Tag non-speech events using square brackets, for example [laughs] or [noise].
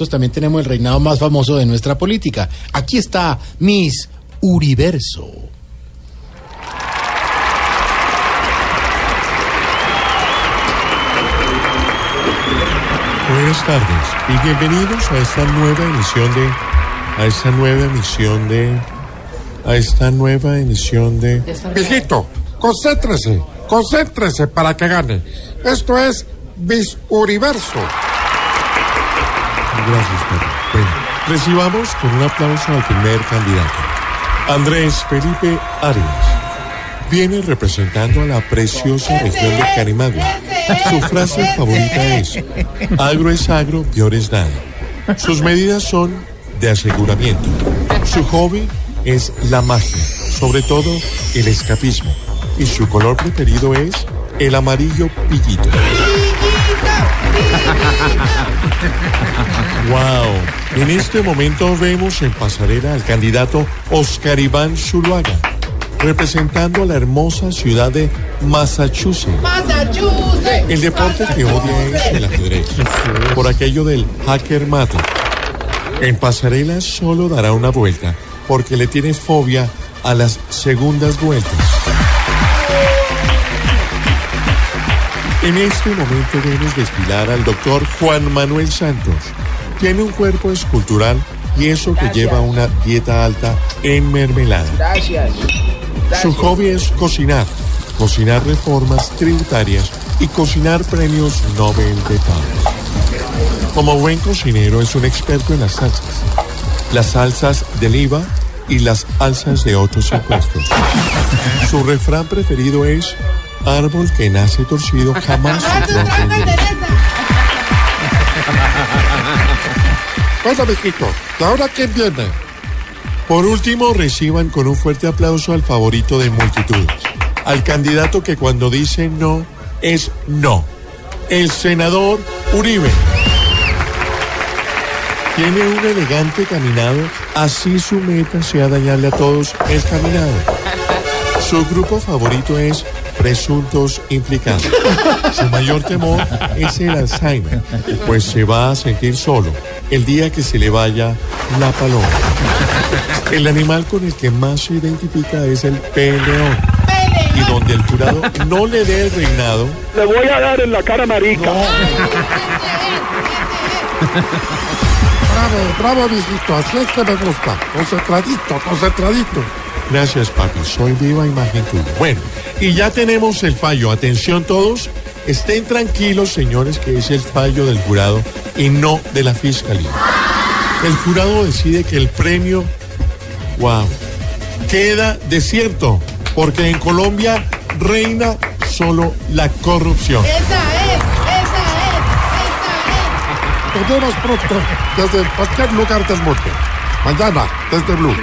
Nosotros también tenemos el reinado más famoso de nuestra política. Aquí está Miss Uriverso. Buenas tardes y bienvenidos a esta nueva emisión de a esta nueva emisión de a esta nueva emisión de Mijito, concéntrese, concéntrese para que gane. Esto es Miss Universo. Gracias, Pedro. Bueno, recibamos con un aplauso al primer candidato. Andrés Felipe Arias. Viene representando a la preciosa región de Carimagua. Su frase favorita es, agro es agro, peor es nada. Sus medidas son de aseguramiento. Su hobby es la magia, sobre todo el escapismo. Y su color preferido es el amarillo pillito. En este momento vemos en pasarela al candidato Oscar Iván Zuluaga, representando a la hermosa ciudad de Massachusetts. El deporte que odia es el ajedrez, por aquello del hacker mate. En pasarela solo dará una vuelta, porque le tiene fobia a las segundas vueltas. En este momento vemos desfilar al doctor Juan Manuel Santos. Tiene un cuerpo escultural y eso que lleva una dieta alta en mermelada. Gracias. Su hobby es cocinar, cocinar reformas tributarias y cocinar premios Nobel de Paz. Como buen cocinero es un experto en las salsas, las salsas del IVA y las alzas de otros impuestos. Su refrán preferido es árbol que nace torcido jamás su [laughs] tronco endereza". Bueno, mijito, ¿y ahora quién viene? Por último, reciban con un fuerte aplauso al favorito de multitudes, al candidato que cuando dice no es no, el senador Uribe. Tiene un elegante caminado, así su meta sea dañarle a todos el caminado. Su grupo favorito es presuntos implicados. Su mayor temor es el Alzheimer, pues se va a sentir solo el día que se le vaya la paloma. [laughs] El animal con el que más se identifica es el peleón. Y donde el jurado no le dé el reinado, Le voy a dar en la cara marica. [laughs] Bravo, bravo, mijito, así es que me gusta. Concentradito, concentradito. Gracias, papi. Soy viva imagen tuya. Bueno, y ya tenemos el fallo. Atención todos. Estén tranquilos, señores, que es el fallo del jurado y no de la fiscalía. El jurado decide que el premio, wow, queda desierto, porque en Colombia reina solo la corrupción. Esa es, esa es, Nos vemos pronto desde cualquier lugar del mundo. Mañana, desde Blue.